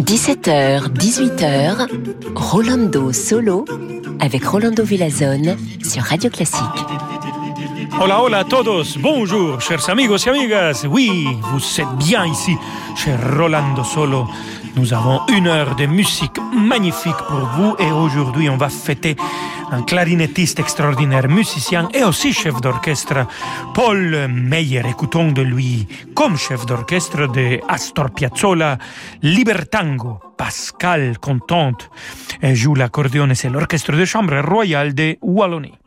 17h, 18h, Rolando Solo avec Rolando Villazone sur Radio Classique. Hola, hola a todos. Bonjour, chers amigos y amigas. Oui, vous êtes bien ici, cher Rolando Solo. Nous avons une heure de musique magnifique pour vous et aujourd'hui on va fêter un clarinettiste extraordinaire, musicien et aussi chef d'orchestre, Paul Meyer. Écoutons de lui comme chef d'orchestre de Astor Piazzolla, Libertango. Pascal Contente joue l'accordéon et c'est l'orchestre de chambre royal de Wallonie.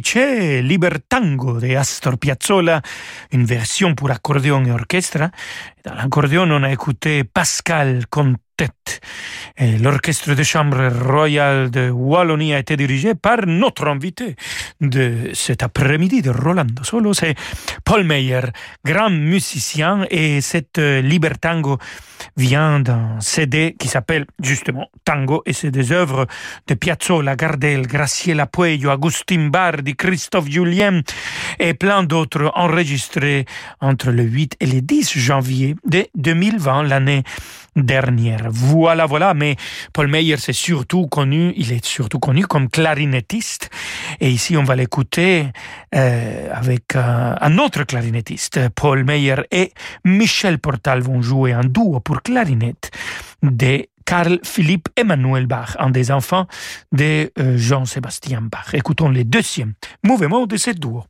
C'è Libertango de Astor Piazzolla, une version pour accordéon et orchestre. Dans l'accordéon, on a écouté Pascal Contet. L'orchestre de chambre royal de Wallonie a été dirigé par notre invité de cet après-midi de Rolando Solo, c'est Paul Meyer, grand musicien, et cette euh, Libertango vient d'un CD qui s'appelle justement Tango, et c'est des œuvres de Piazzolla, Gardel, Graciela Puello, Agustin Bardi, Christophe Julien et plein d'autres enregistrés entre le 8 et le 10 janvier de 2020, l'année dernière. Voilà, voilà, mais Paul Meyer c'est surtout connu, il est surtout connu comme clarinettiste. Et ici, on va l'écouter euh, avec euh, un autre clarinettiste. Paul Meyer et Michel Portal vont jouer un duo pour clarinette de Carl Philippe Emmanuel Bach, un des enfants de euh, Jean-Sébastien Bach. Écoutons le deuxième mouvement de ce duo.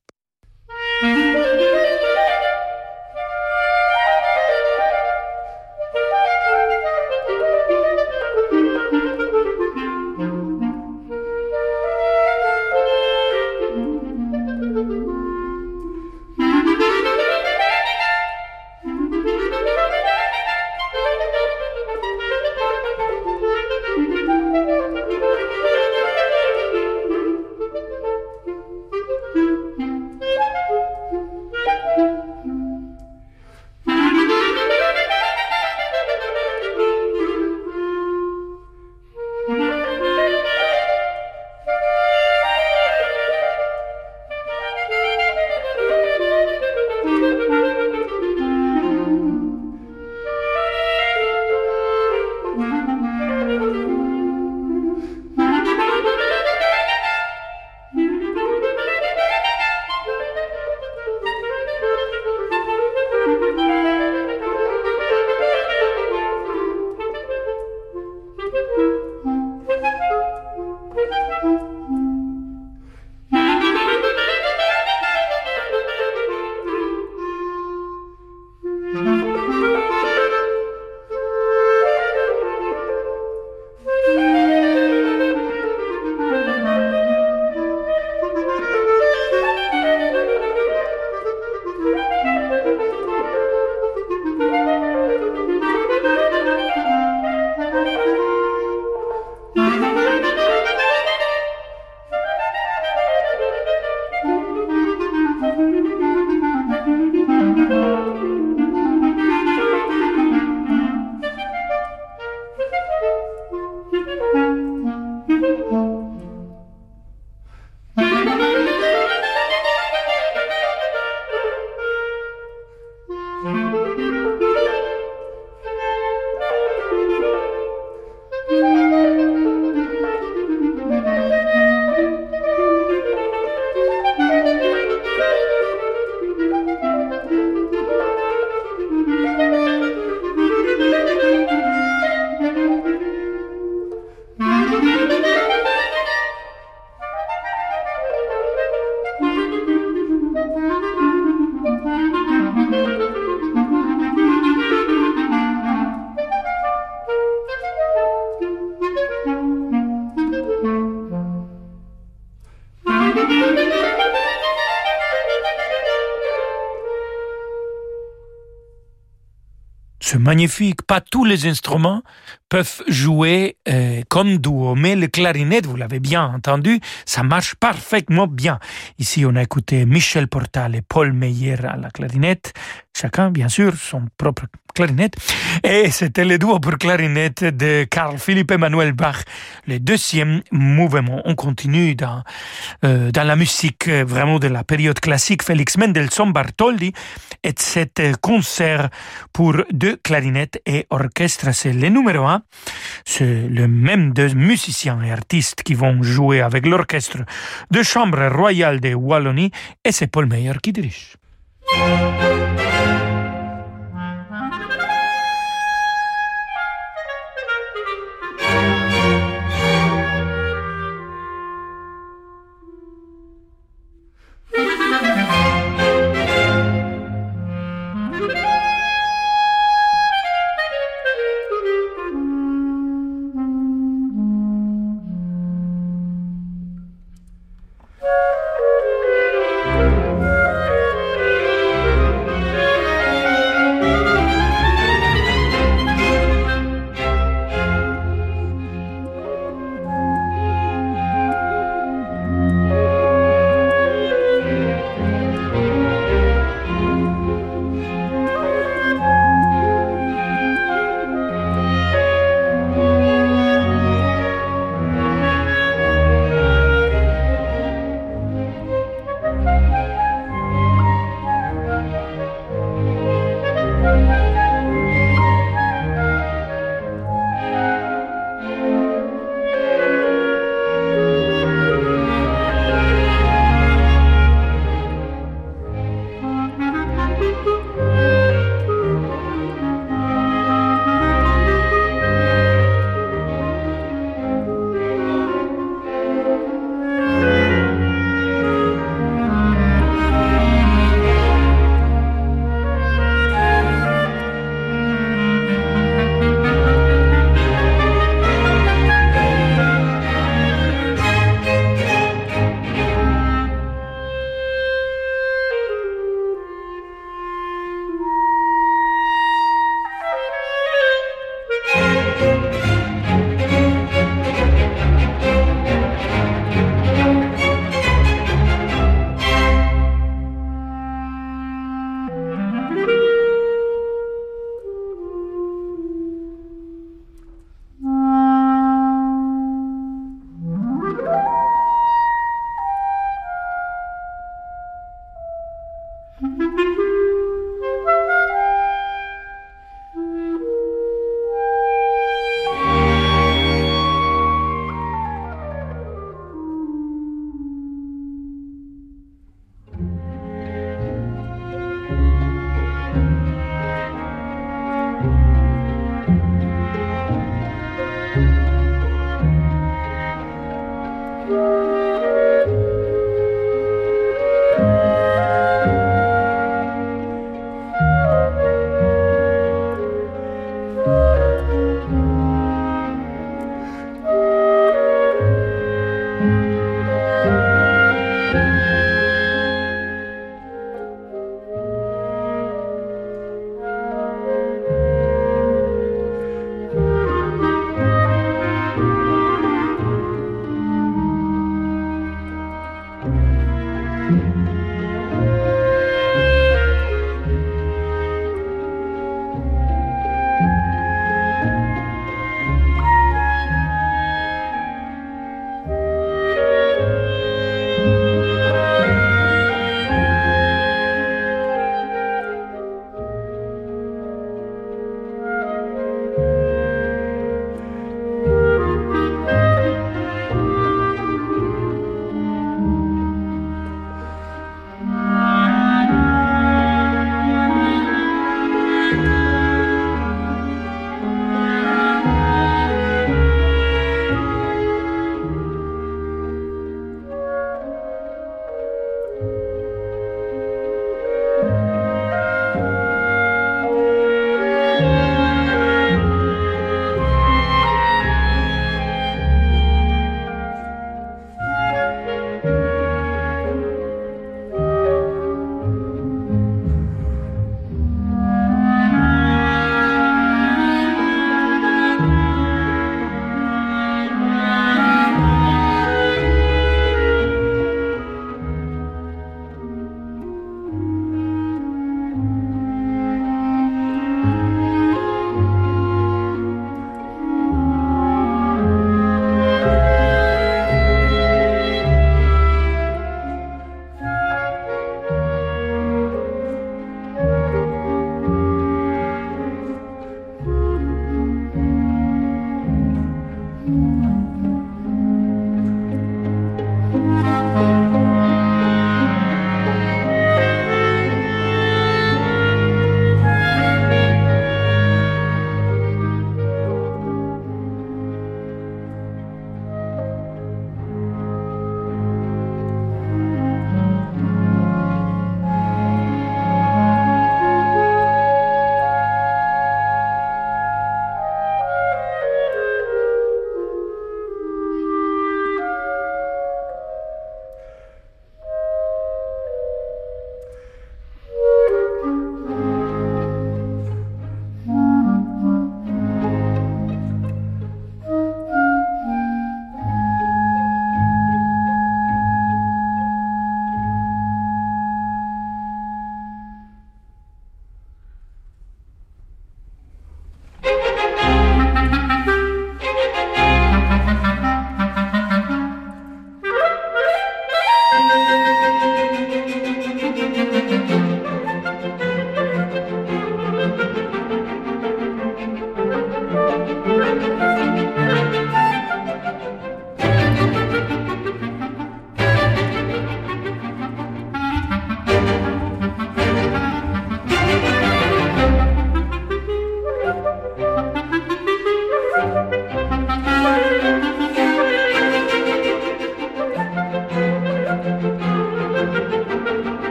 Magnifique. Pas tous les instruments peuvent jouer euh, comme duo, mais le clarinette, vous l'avez bien entendu, ça marche parfaitement bien. Ici, on a écouté Michel Portal et Paul Meyer à la clarinette, chacun, bien sûr, son propre clarinette. Et c'était le duo pour clarinette de Carl Philippe Emmanuel Bach, le deuxième mouvement. On continue dans, euh, dans la musique euh, vraiment de la période classique. Félix Mendelssohn Bartholdy et cet concert pour deux clarinettes et orchestre, c'est le numéro un. C'est le même deux musiciens et artistes qui vont jouer avec l'orchestre de chambre royale de Wallonie et c'est Paul Meyer qui dirige.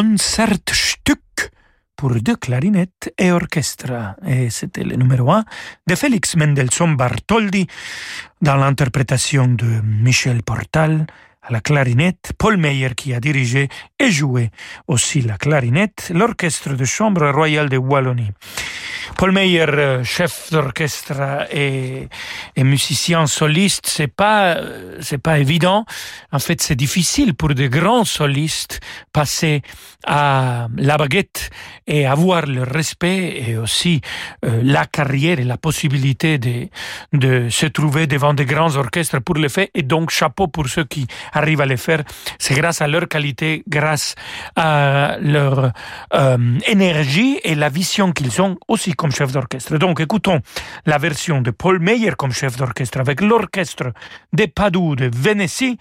Concertstück pour deux clarinettes et orchestre. Et c'était le numéro un de Félix Mendelssohn Bartholdy dans l'interprétation de Michel Portal à la clarinette, Paul Meyer qui a dirigé et joué aussi la clarinette, l'orchestre de chambre royale de Wallonie. Paul Meyer, euh, chef d'orchestre et, et, musicien soliste, c'est pas euh, c'est pas évident. En fait, c'est difficile pour des grands solistes passer à la baguette et avoir le respect et aussi euh, la carrière et la possibilité de de se trouver devant des grands orchestres pour le faire. Et donc, chapeau pour ceux qui arrivent à le faire. C'est grâce à leur qualité, grâce à leur énergie et la vision qu'ils ont aussi comme chef d'orchestre. Donc écoutons la version de Paul Meyer comme chef d'orchestre avec l'orchestre de Padoue de Vénétie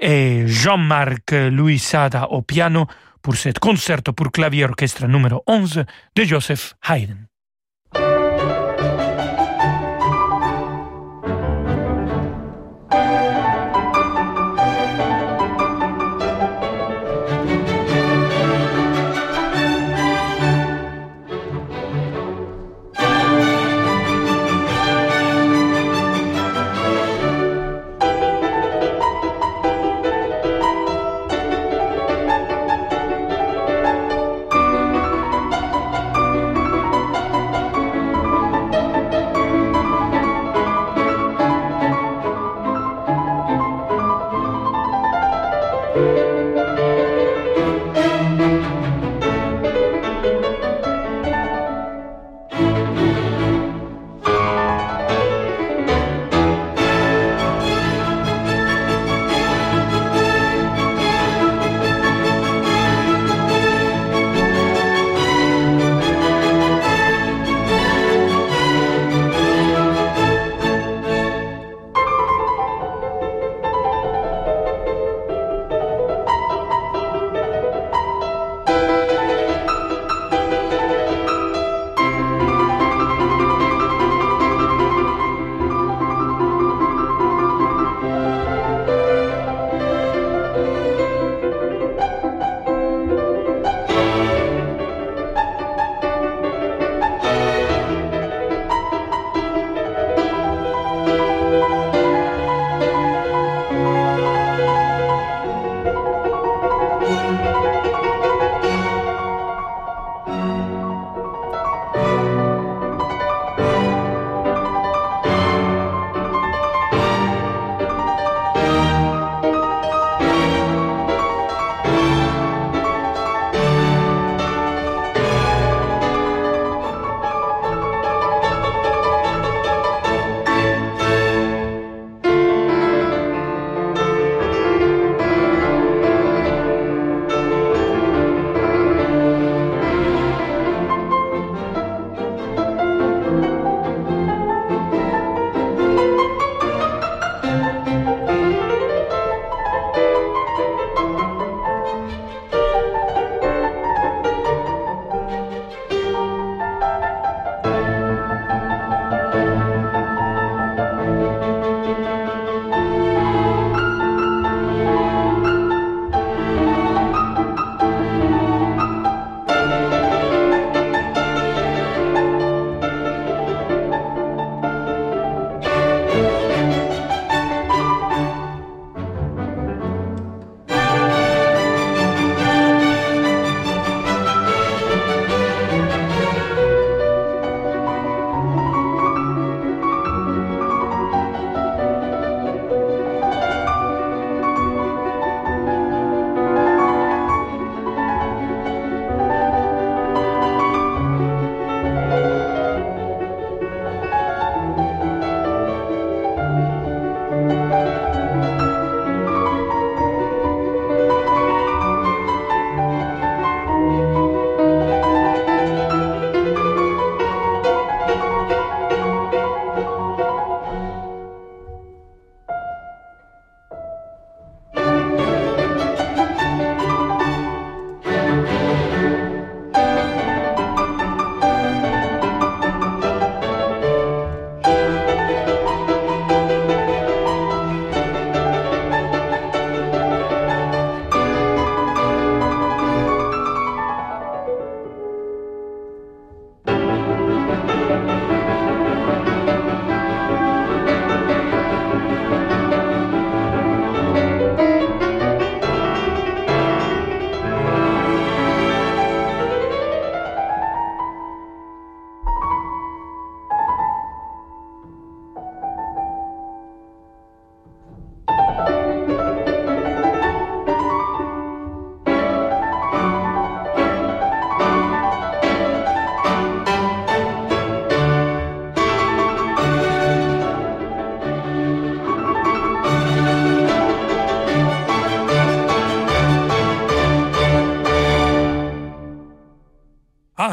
et Jean-Marc Louis Sada au piano pour cet concerto pour clavier orchestre numéro 11 de Joseph Haydn.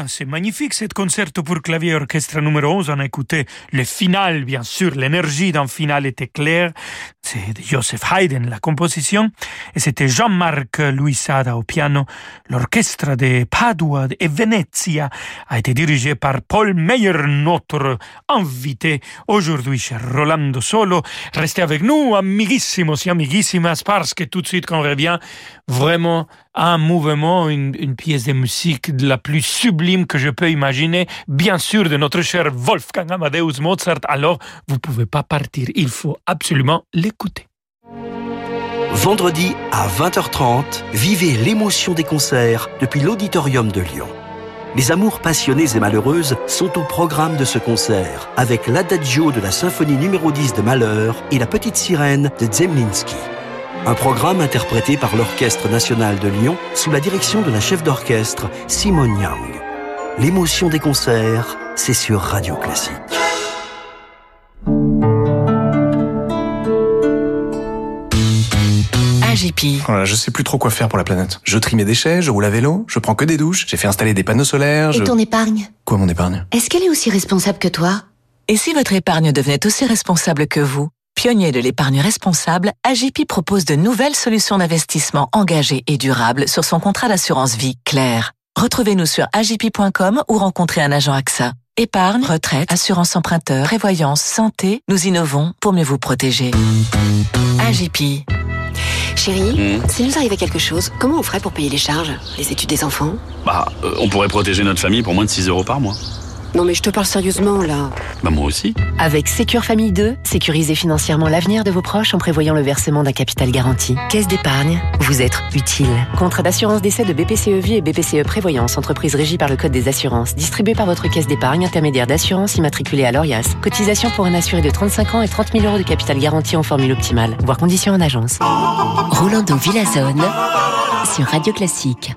C'est magnifique, cet concerto pour clavier orchestre numéro 11. On a écouté le final, bien sûr. L'énergie d'un final était claire. C'est de Joseph Haydn, la composition. Et c'était Jean-Marc Luisada au piano. L'orchestre de Padua et Venezia a été dirigé par Paul Meyer, notre invité aujourd'hui cher Rolando Solo. Restez avec nous, amiguissimos et amiguissimas, parce que tout de suite, quand on revient, vraiment un mouvement, une, pièce de musique la plus sublime que je peux imaginer, bien sûr de notre cher Wolfgang Amadeus Mozart. Alors, vous pouvez pas partir, il faut absolument l'écouter. Vendredi à 20h30, vivez l'émotion des concerts depuis l'auditorium de Lyon. Les amours passionnées et malheureuses sont au programme de ce concert, avec l'adagio de la symphonie numéro 10 de Malheur et la petite sirène de Zemlinsky. Un programme interprété par l'Orchestre national de Lyon sous la direction de la chef d'orchestre Simone Young. L'émotion des concerts, c'est sur Radio Classique. AGP. Voilà, je sais plus trop quoi faire pour la planète. Je trie mes déchets, je roule à vélo, je prends que des douches, j'ai fait installer des panneaux solaires, Et ton épargne? Quoi mon épargne? Est-ce qu'elle est aussi responsable que toi? Et si votre épargne devenait aussi responsable que vous? Pionnier de l'épargne responsable, AGP propose de nouvelles solutions d'investissement engagées et durables sur son contrat d'assurance vie clair. Retrouvez-nous sur agp.com ou rencontrez un agent AXA. Épargne, retraite, assurance emprunteur, prévoyance, santé, nous innovons pour mieux vous protéger. AGP. Chérie, s'il nous arrivait quelque chose, comment on ferait pour payer les charges Les études des enfants? Bah, euh, on pourrait protéger notre famille pour moins de 6 euros par mois. Non mais je te parle sérieusement là. Bah, moi aussi. Avec Sécure Famille 2, sécurisez financièrement l'avenir de vos proches en prévoyant le versement d'un capital garanti. Caisse d'épargne, vous être utile. Contrat d'assurance d'essai de BPCE Vie et BPCE Prévoyance, entreprise régie par le Code des assurances, distribué par votre caisse d'épargne intermédiaire d'assurance immatriculée à l'ORIAS. Cotisation pour un assuré de 35 ans et 30 000 euros de capital garanti en formule optimale, voire conditions en agence. Rolando Villazone sur Radio Classique.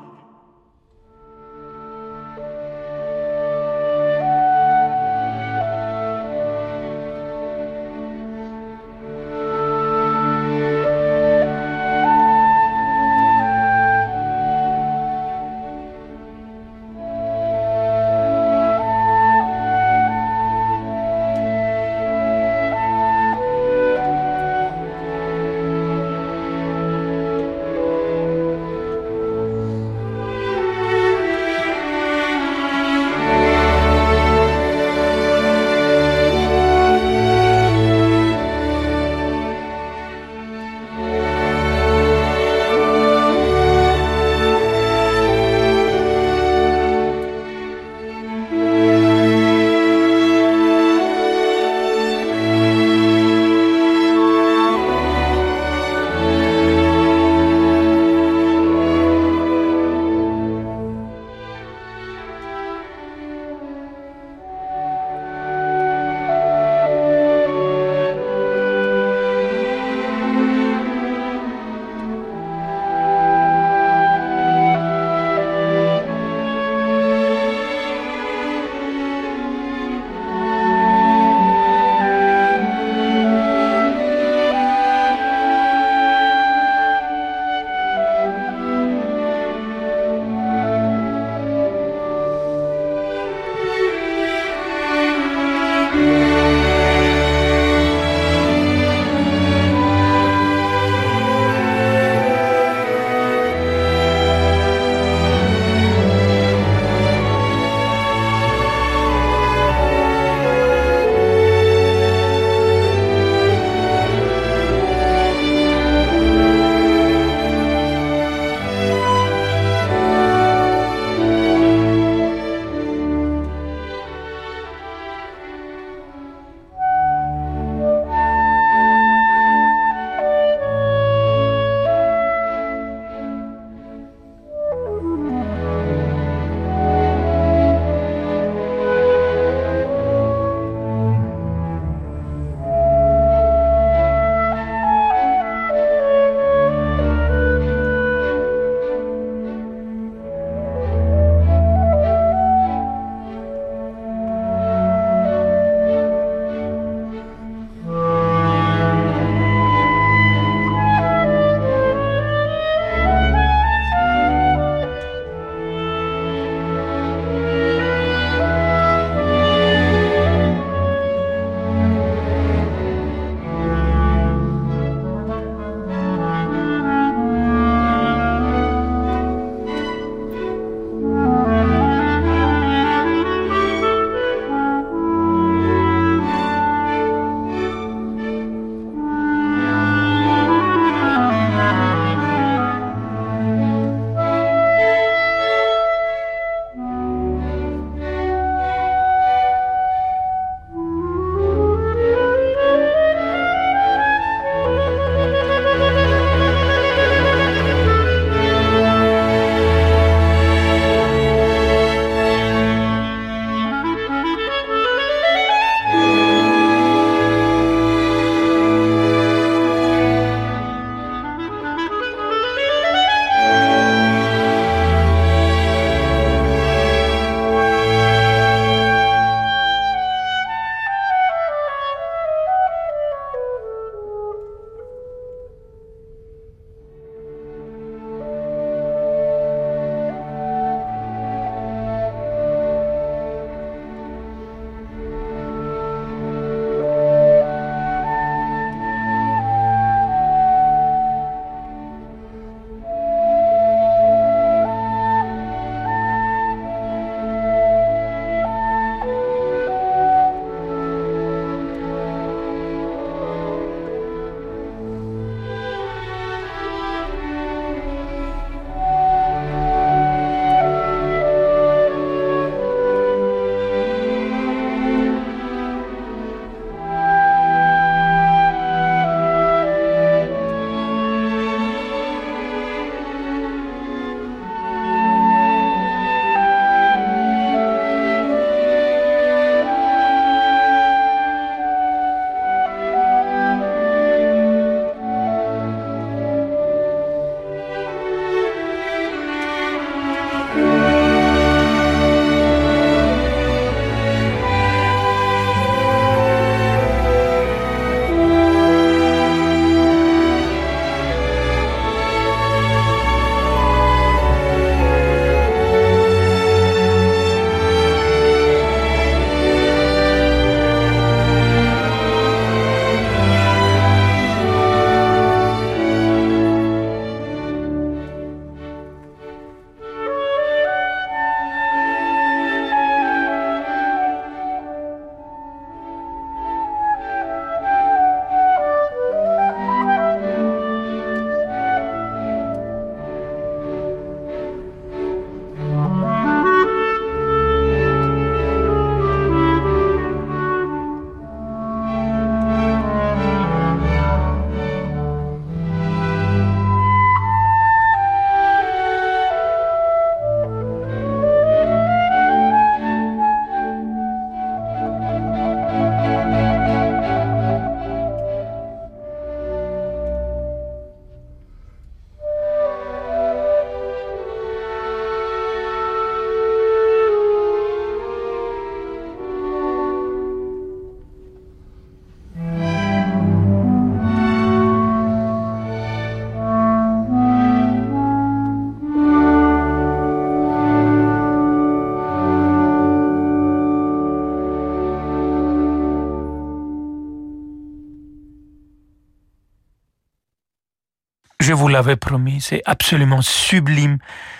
L'avais promis, c'est absolument sublime,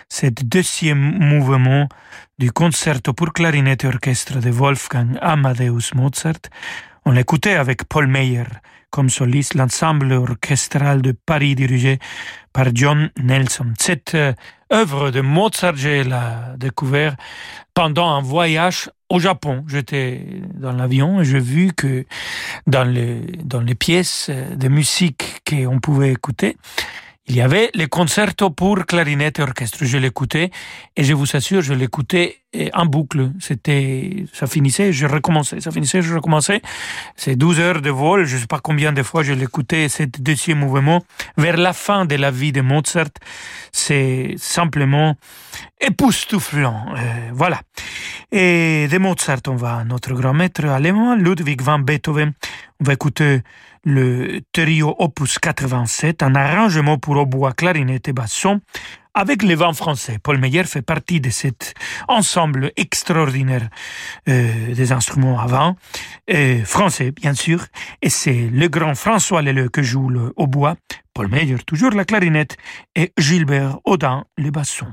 cet deuxième mouvement du concerto pour clarinette et orchestre de Wolfgang Amadeus Mozart. On l'écoutait avec Paul Meyer comme soliste, l'ensemble orchestral de Paris dirigé par John Nelson. Cette euh, œuvre de Mozart, j'ai la découvert pendant un voyage au Japon. J'étais dans l'avion et j'ai vu que dans les, dans les pièces de musique qu'on pouvait écouter, il y avait les concertos pour clarinette et orchestre. Je l'écoutais et je vous assure, je l'écoutais en boucle. C'était, ça finissait, je recommençais, ça finissait, je recommençais. C'est 12 heures de vol. Je sais pas combien de fois je l'écoutais, cet deuxième mouvement. Vers la fin de la vie de Mozart, c'est simplement époustouflant. Euh, voilà. Et de Mozart, on va à notre grand maître allemand, Ludwig van Beethoven. On va écouter le trio opus 87, un arrangement pour hautbois, clarinette et basson, avec les vents français. Paul Meyer fait partie de cet ensemble extraordinaire euh, des instruments avant, euh, français bien sûr, et c'est le grand François Leleu que joue le hautbois, Paul Meyer toujours la clarinette, et Gilbert Audin le basson.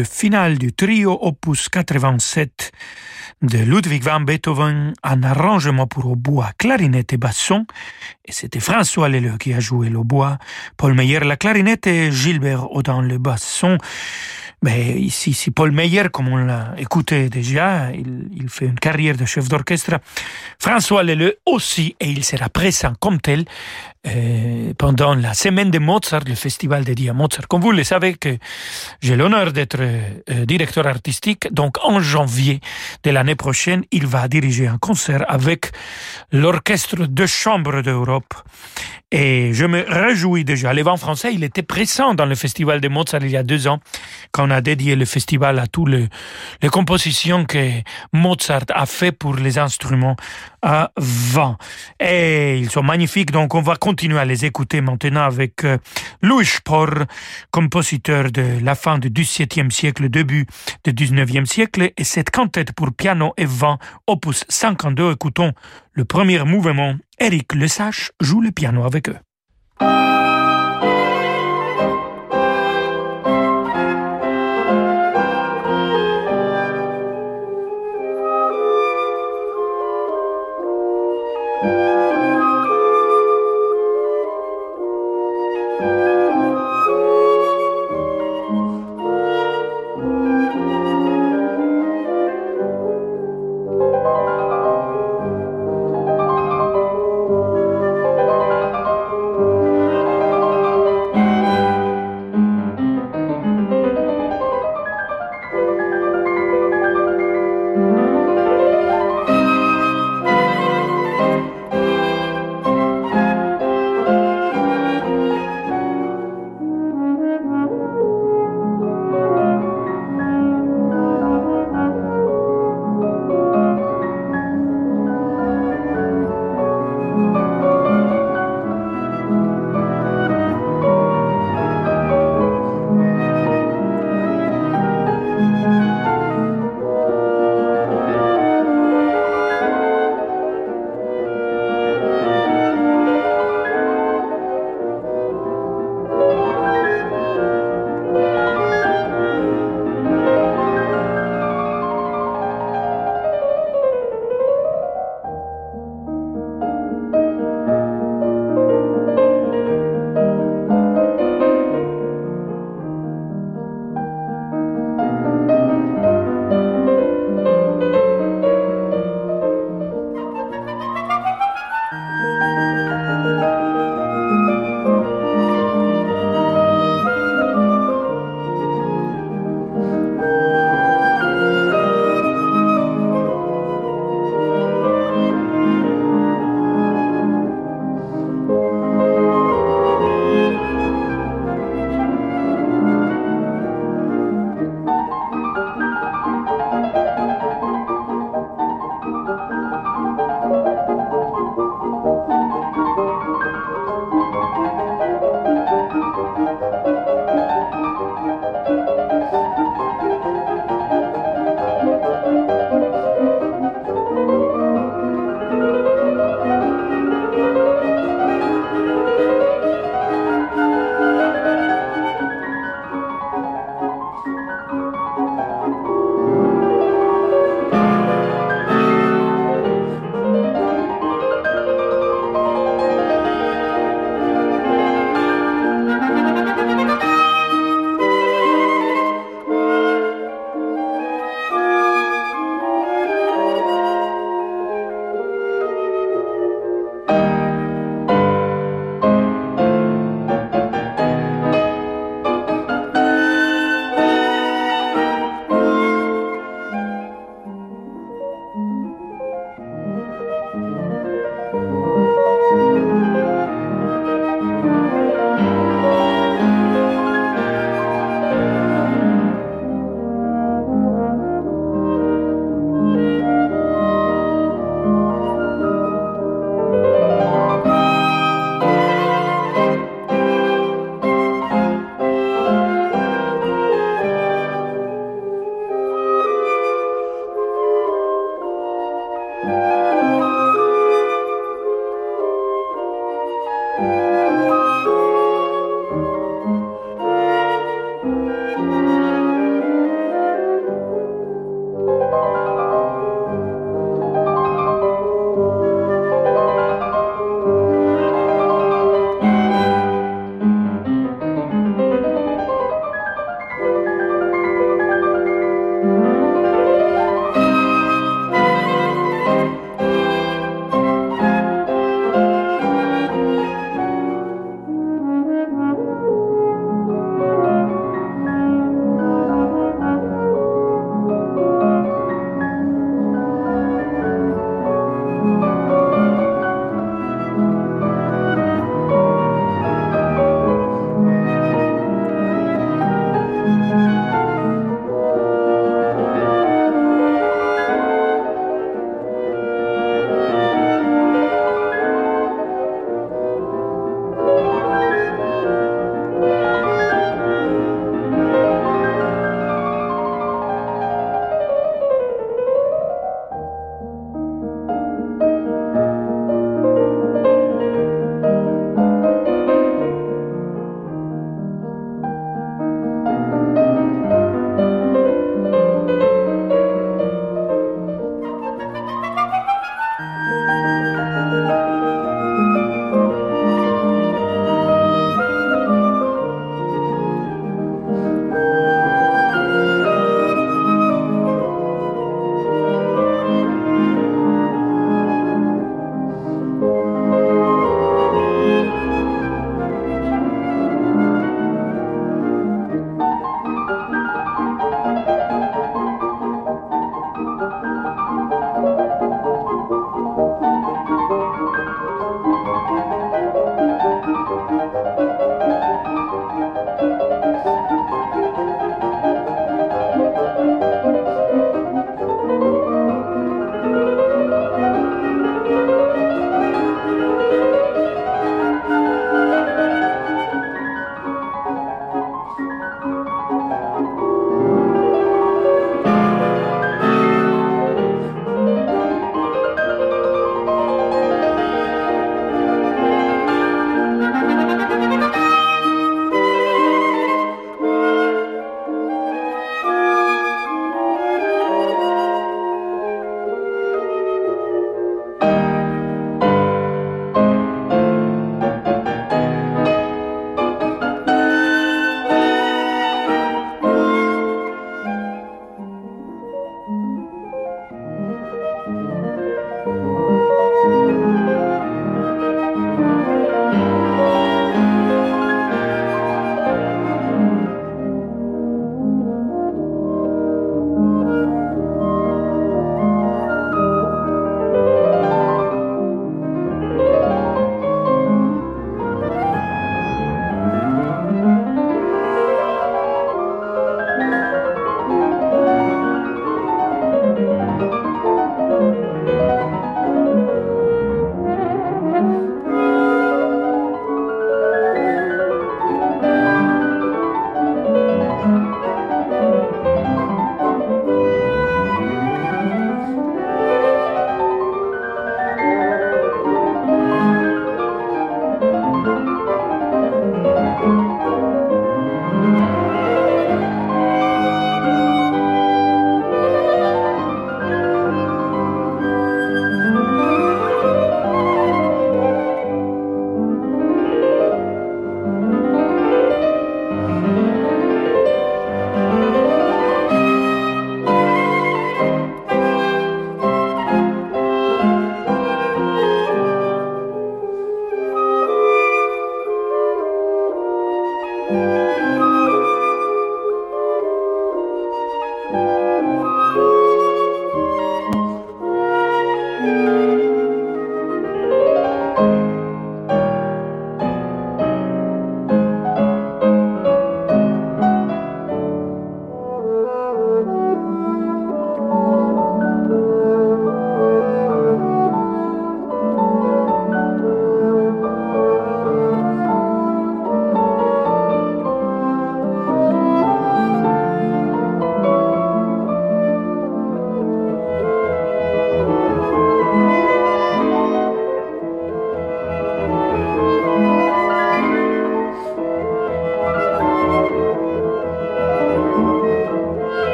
Le final du trio opus 87 de Ludwig van Beethoven en arrangement pour hautbois, clarinette et basson. Et c'était François Leleu qui a joué le bois, Paul Meyer la clarinette et Gilbert Audin le basson. Mais ici, si Paul Meyer, comme on l'a écouté déjà, il, il, fait une carrière de chef d'orchestre. François Leleu aussi, et il sera présent comme tel euh, pendant la semaine de Mozart, le festival dédié à Mozart. Comme vous le savez, que j'ai l'honneur d'être euh, directeur artistique, donc en janvier de l'année prochaine, il va diriger un concert avec l'orchestre de chambre d'Europe. Et je me réjouis déjà. Les vents français, il était présent dans le festival de Mozart il y a deux ans, quand on a dédié le festival à toutes les, les compositions que Mozart a fait pour les instruments à vent. Et ils sont magnifiques, donc on va continuer à les écouter maintenant avec euh, Louis Spohr, compositeur de la fin du XVIIe siècle, début du XIXe siècle, et cette cantate pour piano et vent, opus 52. Écoutons le premier mouvement. Eric Lesage joue le piano avec eux.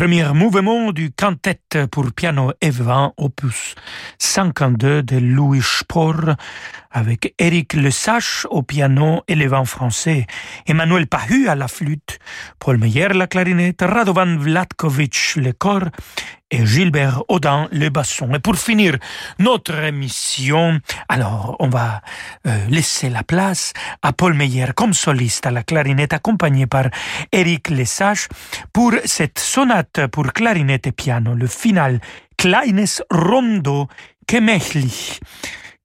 premier mouvement du quintet pour piano et opus 52 de Louis Spohr avec Éric Lesage au piano et français, Emmanuel Pahu à la flûte, Paul Meyer la clarinette, Radovan Vlatkovich le corps et Gilbert Audin le basson. Et pour finir notre émission, alors on va euh, laisser la place à Paul Meyer comme soliste à la clarinette accompagné par Eric Lesage pour cette sonate pour clarinette et piano, le final Kleines Rondo Gemächlich.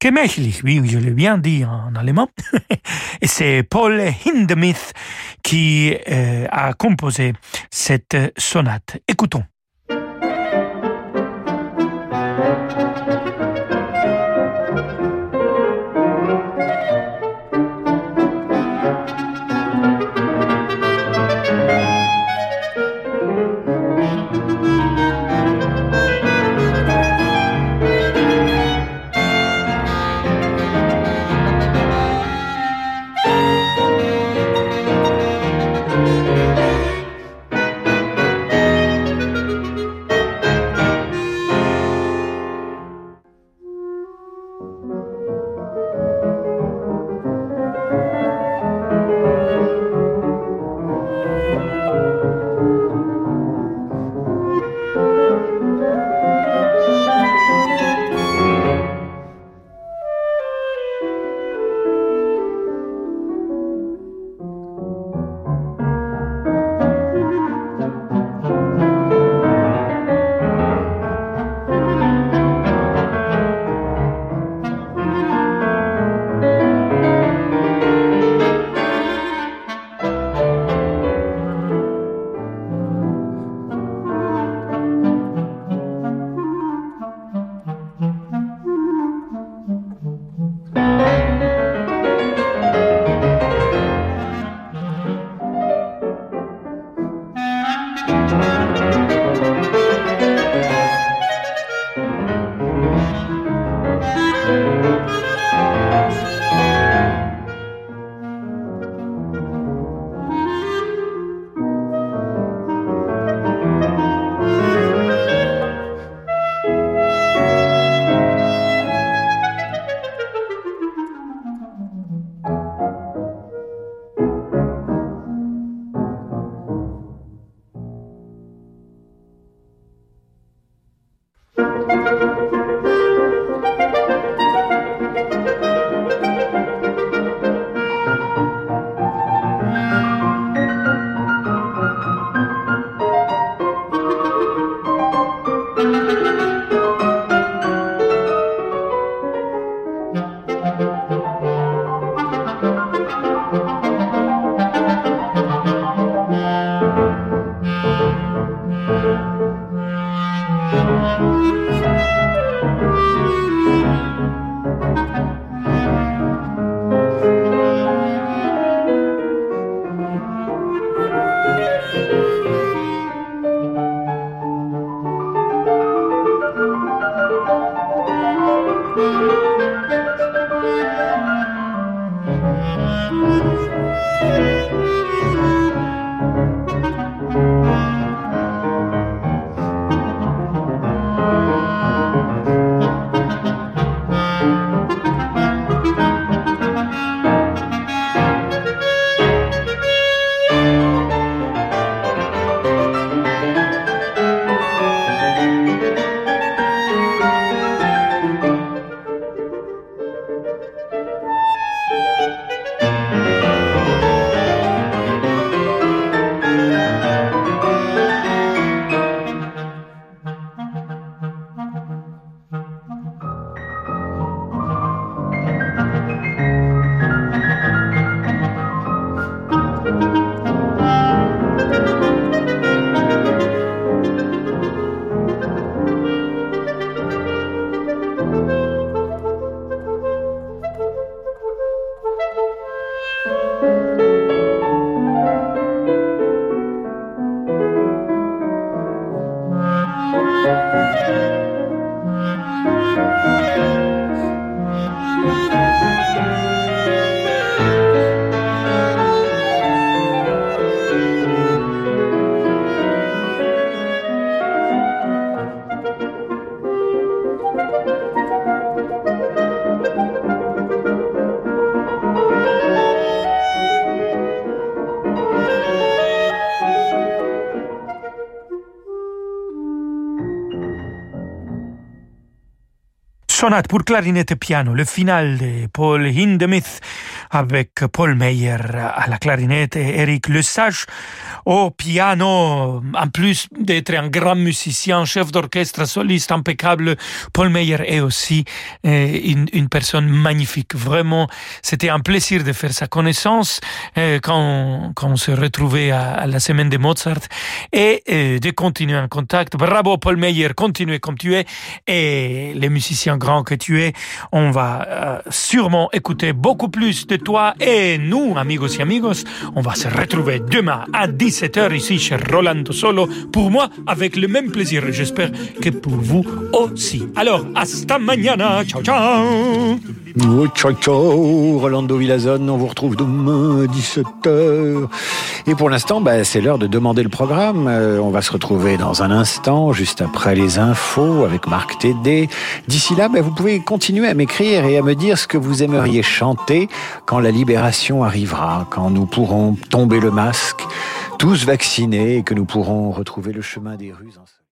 Gemächlich, oui, je l'ai bien dit en allemand. et c'est Paul Hindemith qui euh, a composé cette sonate. Écoutons. Música pour clarinette et piano, le final de Paul Hindemith avec Paul Meyer à la clarinette et Eric Lesage au piano. En plus d'être un grand musicien, chef d'orchestre, soliste impeccable, Paul Meyer est aussi euh, une, personne magnifique. Vraiment, c'était un plaisir de faire sa connaissance euh, quand, quand on se retrouvait à, la semaine de Mozart et euh, de continuer en contact. Bravo Paul Meyer, continuez comme tu es et les musiciens grands que tu es, on va sûrement écouter beaucoup plus de toi et nous, amigos et amigos, on va se retrouver demain à 17h ici chez Rolando Solo, pour moi avec le même plaisir, j'espère que pour vous aussi. Alors, hasta mañana, ciao ciao Oh, ciao ciao, Rolando Villazone, on vous retrouve demain à 17h. Et pour l'instant, bah, c'est l'heure de demander le programme. Euh, on va se retrouver dans un instant, juste après les infos avec Marc Tédé. D'ici là, bah, vous pouvez continuer à m'écrire et à me dire ce que vous aimeriez chanter quand la libération arrivera, quand nous pourrons tomber le masque, tous vaccinés et que nous pourrons retrouver le chemin des rues.